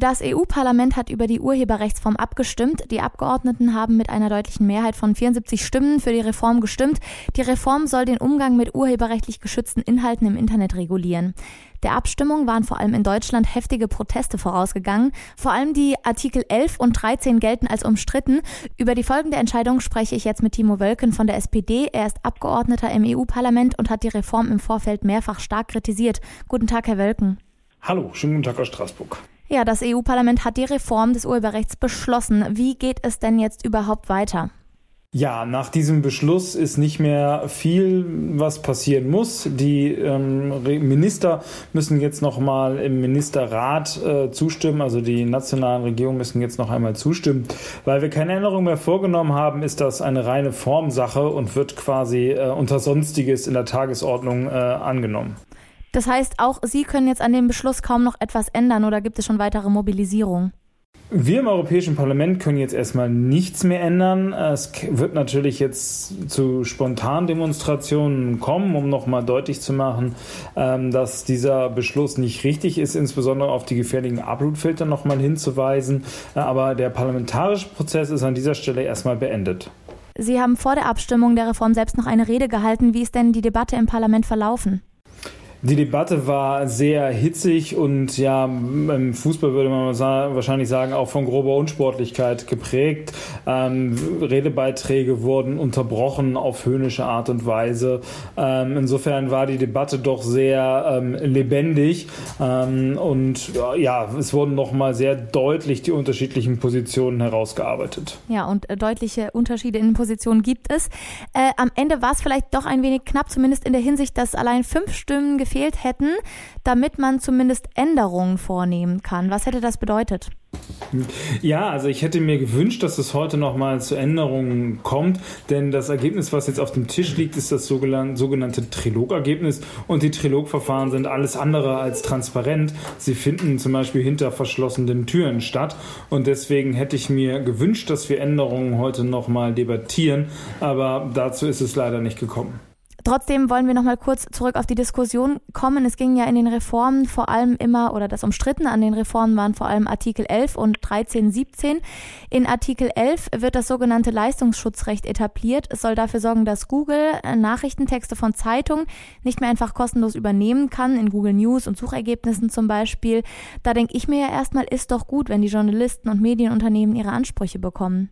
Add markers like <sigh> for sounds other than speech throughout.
Das EU-Parlament hat über die Urheberrechtsform abgestimmt. Die Abgeordneten haben mit einer deutlichen Mehrheit von 74 Stimmen für die Reform gestimmt. Die Reform soll den Umgang mit urheberrechtlich geschützten Inhalten im Internet regulieren. Der Abstimmung waren vor allem in Deutschland heftige Proteste vorausgegangen. Vor allem die Artikel 11 und 13 gelten als umstritten. Über die folgende Entscheidung spreche ich jetzt mit Timo Wölken von der SPD. Er ist Abgeordneter im EU-Parlament und hat die Reform im Vorfeld mehrfach stark kritisiert. Guten Tag, Herr Wölken. Hallo, schönen guten Tag aus Straßburg. Ja, das EU-Parlament hat die Reform des Urheberrechts beschlossen. Wie geht es denn jetzt überhaupt weiter? Ja, nach diesem Beschluss ist nicht mehr viel, was passieren muss. Die ähm, Minister müssen jetzt noch mal im Ministerrat äh, zustimmen, also die nationalen Regierungen müssen jetzt noch einmal zustimmen. Weil wir keine Änderung mehr vorgenommen haben, ist das eine reine Formsache und wird quasi äh, unter Sonstiges in der Tagesordnung äh, angenommen. Das heißt, auch Sie können jetzt an dem Beschluss kaum noch etwas ändern oder gibt es schon weitere Mobilisierung? Wir im Europäischen Parlament können jetzt erstmal nichts mehr ändern. Es wird natürlich jetzt zu spontanen Demonstrationen kommen, um nochmal deutlich zu machen, ähm, dass dieser Beschluss nicht richtig ist, insbesondere auf die gefährlichen Uploadfilter nochmal hinzuweisen. Äh, aber der parlamentarische Prozess ist an dieser Stelle erstmal beendet. Sie haben vor der Abstimmung der Reform selbst noch eine Rede gehalten. Wie ist denn die Debatte im Parlament verlaufen? Die Debatte war sehr hitzig und ja, im Fußball würde man wahrscheinlich sagen, auch von grober Unsportlichkeit geprägt. Ähm, Redebeiträge wurden unterbrochen auf höhnische Art und Weise. Ähm, insofern war die Debatte doch sehr ähm, lebendig ähm, und ja, es wurden nochmal sehr deutlich die unterschiedlichen Positionen herausgearbeitet. Ja, und äh, deutliche Unterschiede in Positionen gibt es. Äh, am Ende war es vielleicht doch ein wenig knapp, zumindest in der Hinsicht, dass allein fünf Stimmen gefehlt hätten, damit man zumindest Änderungen vornehmen kann. Was hätte das bedeutet? Ja, also ich hätte mir gewünscht, dass es heute nochmal zu Änderungen kommt, denn das Ergebnis, was jetzt auf dem Tisch liegt, ist das sogenannte Trilogergebnis und die Trilogverfahren sind alles andere als transparent. Sie finden zum Beispiel hinter verschlossenen Türen statt und deswegen hätte ich mir gewünscht, dass wir Änderungen heute nochmal debattieren, aber dazu ist es leider nicht gekommen. Trotzdem wollen wir noch mal kurz zurück auf die Diskussion kommen. Es ging ja in den Reformen vor allem immer, oder das Umstrittene an den Reformen waren vor allem Artikel 11 und 13, 17. In Artikel 11 wird das sogenannte Leistungsschutzrecht etabliert. Es soll dafür sorgen, dass Google äh, Nachrichtentexte von Zeitungen nicht mehr einfach kostenlos übernehmen kann, in Google News und Suchergebnissen zum Beispiel. Da denke ich mir ja erstmal, ist doch gut, wenn die Journalisten und Medienunternehmen ihre Ansprüche bekommen.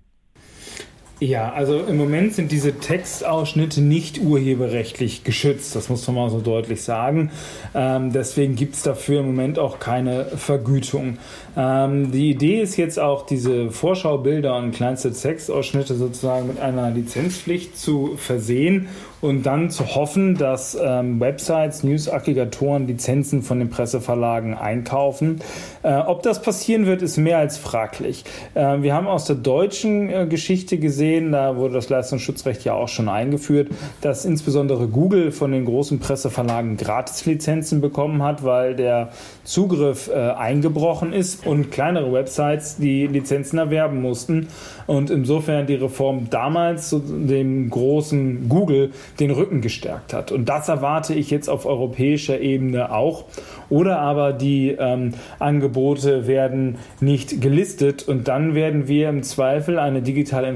Ja, also im Moment sind diese Textausschnitte nicht urheberrechtlich geschützt, das muss man mal so deutlich sagen. Ähm, deswegen gibt es dafür im Moment auch keine Vergütung. Ähm, die Idee ist jetzt auch, diese Vorschaubilder und kleinste Textausschnitte sozusagen mit einer Lizenzpflicht zu versehen und dann zu hoffen, dass ähm, Websites, News-Aggregatoren Lizenzen von den Presseverlagen einkaufen. Äh, ob das passieren wird, ist mehr als fraglich. Äh, wir haben aus der deutschen äh, Geschichte gesehen, da wurde das Leistungsschutzrecht ja auch schon eingeführt, dass insbesondere Google von den großen Presseverlagen Gratislizenzen bekommen hat, weil der Zugriff äh, eingebrochen ist und kleinere Websites die Lizenzen erwerben mussten. Und insofern die Reform damals zu dem großen Google den Rücken gestärkt hat. Und das erwarte ich jetzt auf europäischer Ebene auch. Oder aber die ähm, Angebote werden nicht gelistet und dann werden wir im Zweifel eine digitale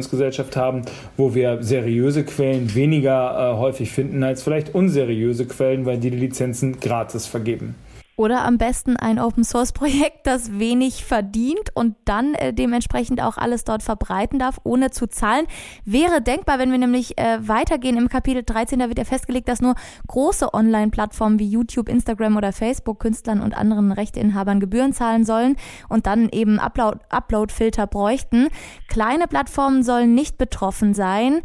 Informationsgesellschaft haben, wo wir seriöse Quellen weniger äh, häufig finden als vielleicht unseriöse Quellen, weil die die Lizenzen gratis vergeben. Oder am besten ein Open Source Projekt, <laughs> das wenig verdient und dann äh, dementsprechend auch alles dort verbreiten darf, ohne zu zahlen. Wäre denkbar, wenn wir nämlich äh, weitergehen im Kapitel 13, da wird ja festgelegt, dass nur große Online-Plattformen wie YouTube, Instagram oder Facebook Künstlern und anderen Rechteinhabern Gebühren zahlen sollen und dann eben Upload-Filter bräuchten. Kleine Plattformen sollen nicht betroffen sein.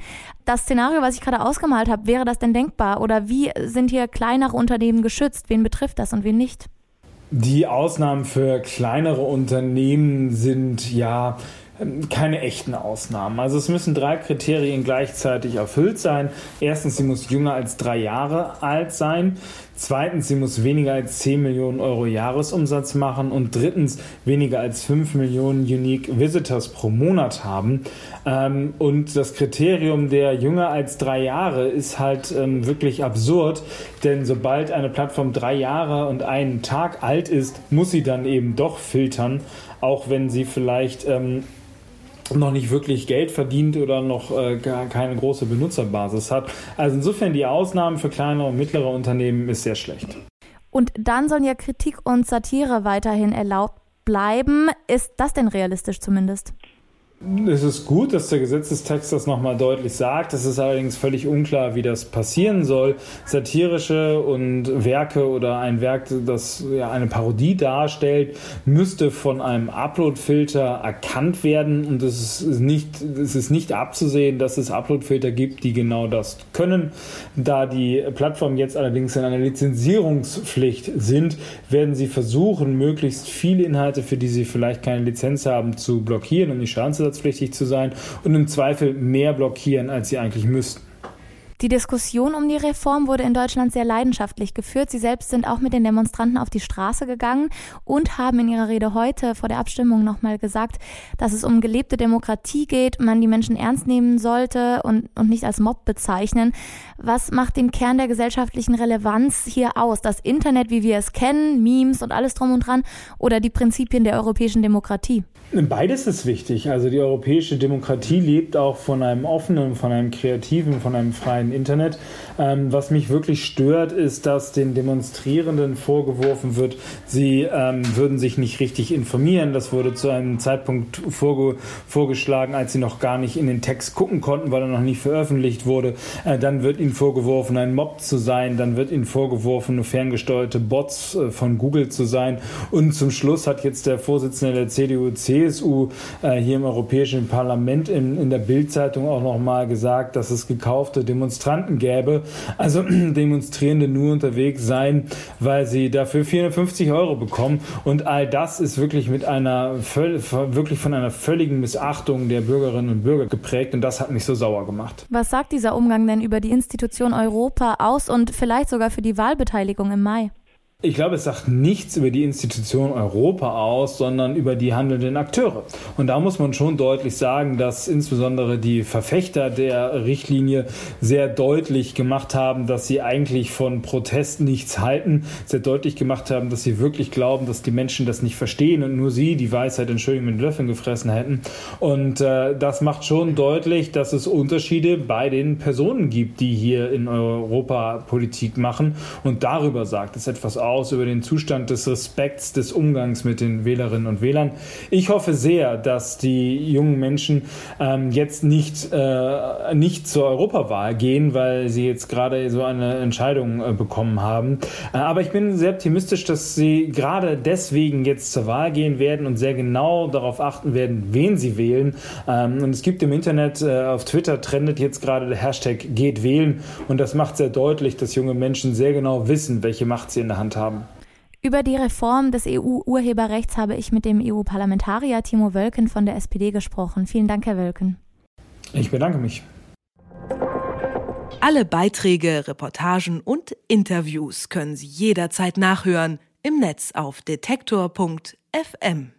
Das Szenario, was ich gerade ausgemalt habe, wäre das denn denkbar? Oder wie sind hier kleinere Unternehmen geschützt? Wen betrifft das und wen nicht? Die Ausnahmen für kleinere Unternehmen sind ja keine echten Ausnahmen. Also es müssen drei Kriterien gleichzeitig erfüllt sein. Erstens, sie muss jünger als drei Jahre alt sein. Zweitens, sie muss weniger als 10 Millionen Euro Jahresumsatz machen und drittens weniger als 5 Millionen Unique Visitors pro Monat haben. Ähm, und das Kriterium der jünger als drei Jahre ist halt ähm, wirklich absurd, denn sobald eine Plattform drei Jahre und einen Tag alt ist, muss sie dann eben doch filtern, auch wenn sie vielleicht ähm, noch nicht wirklich Geld verdient oder noch äh, gar keine große Benutzerbasis hat. Also insofern die Ausnahmen für kleinere und mittlere Unternehmen ist sehr schlecht. Und dann sollen ja Kritik und Satire weiterhin erlaubt bleiben. Ist das denn realistisch zumindest? Es ist gut, dass der Gesetzestext das nochmal deutlich sagt. Es ist allerdings völlig unklar, wie das passieren soll. Satirische und Werke oder ein Werk, das ja eine Parodie darstellt, müsste von einem Uploadfilter erkannt werden. Und es ist nicht, es ist nicht abzusehen, dass es Uploadfilter gibt, die genau das können. Da die Plattformen jetzt allerdings in einer Lizenzierungspflicht sind, werden sie versuchen, möglichst viele Inhalte, für die sie vielleicht keine Lizenz haben, zu blockieren, um die Schadensersatz schutzpflichtig zu sein und im Zweifel mehr blockieren, als sie eigentlich müssten. Die Diskussion um die Reform wurde in Deutschland sehr leidenschaftlich geführt. Sie selbst sind auch mit den Demonstranten auf die Straße gegangen und haben in ihrer Rede heute vor der Abstimmung nochmal gesagt, dass es um gelebte Demokratie geht, man die Menschen ernst nehmen sollte und, und nicht als Mob bezeichnen. Was macht den Kern der gesellschaftlichen Relevanz hier aus? Das Internet, wie wir es kennen, Memes und alles drum und dran oder die Prinzipien der europäischen Demokratie? Beides ist wichtig. Also die europäische Demokratie lebt auch von einem offenen, von einem kreativen, von einem freien Internet. Ähm, was mich wirklich stört, ist, dass den Demonstrierenden vorgeworfen wird, sie ähm, würden sich nicht richtig informieren. Das wurde zu einem Zeitpunkt vorge vorgeschlagen, als sie noch gar nicht in den Text gucken konnten, weil er noch nicht veröffentlicht wurde. Äh, dann wird ihnen vorgeworfen, ein Mob zu sein. Dann wird ihnen vorgeworfen, ferngesteuerte Bots äh, von Google zu sein. Und zum Schluss hat jetzt der Vorsitzende der CDU-CSU äh, hier im Europäischen Parlament in, in der Bildzeitung auch noch mal gesagt, dass es gekaufte Demonstranten gäbe also <clears throat> Demonstrierende nur unterwegs sein, weil sie dafür 450 Euro bekommen. Und all das ist wirklich mit einer wirklich von einer völligen Missachtung der Bürgerinnen und Bürger geprägt und das hat mich so sauer gemacht. Was sagt dieser Umgang denn über die Institution Europa aus und vielleicht sogar für die Wahlbeteiligung im Mai? Ich glaube, es sagt nichts über die Institution Europa aus, sondern über die handelnden Akteure. Und da muss man schon deutlich sagen, dass insbesondere die Verfechter der Richtlinie sehr deutlich gemacht haben, dass sie eigentlich von Protest nichts halten, sehr deutlich gemacht haben, dass sie wirklich glauben, dass die Menschen das nicht verstehen und nur sie die Weisheit, Entschuldigung, mit Löffeln gefressen hätten. Und äh, das macht schon deutlich, dass es Unterschiede bei den Personen gibt, die hier in Europa Politik machen. Und darüber sagt es etwas aus aus über den Zustand des Respekts, des Umgangs mit den Wählerinnen und Wählern. Ich hoffe sehr, dass die jungen Menschen ähm, jetzt nicht, äh, nicht zur Europawahl gehen, weil sie jetzt gerade so eine Entscheidung äh, bekommen haben. Äh, aber ich bin sehr optimistisch, dass sie gerade deswegen jetzt zur Wahl gehen werden und sehr genau darauf achten werden, wen sie wählen. Ähm, und es gibt im Internet, äh, auf Twitter trendet jetzt gerade der Hashtag geht wählen und das macht sehr deutlich, dass junge Menschen sehr genau wissen, welche Macht sie in der Hand haben haben. Über die Reform des EU-Urheberrechts habe ich mit dem EU-Parlamentarier Timo Wölken von der SPD gesprochen. Vielen Dank, Herr Wölken. Ich bedanke mich. Alle Beiträge, Reportagen und Interviews können Sie jederzeit nachhören im Netz auf detektor.fm.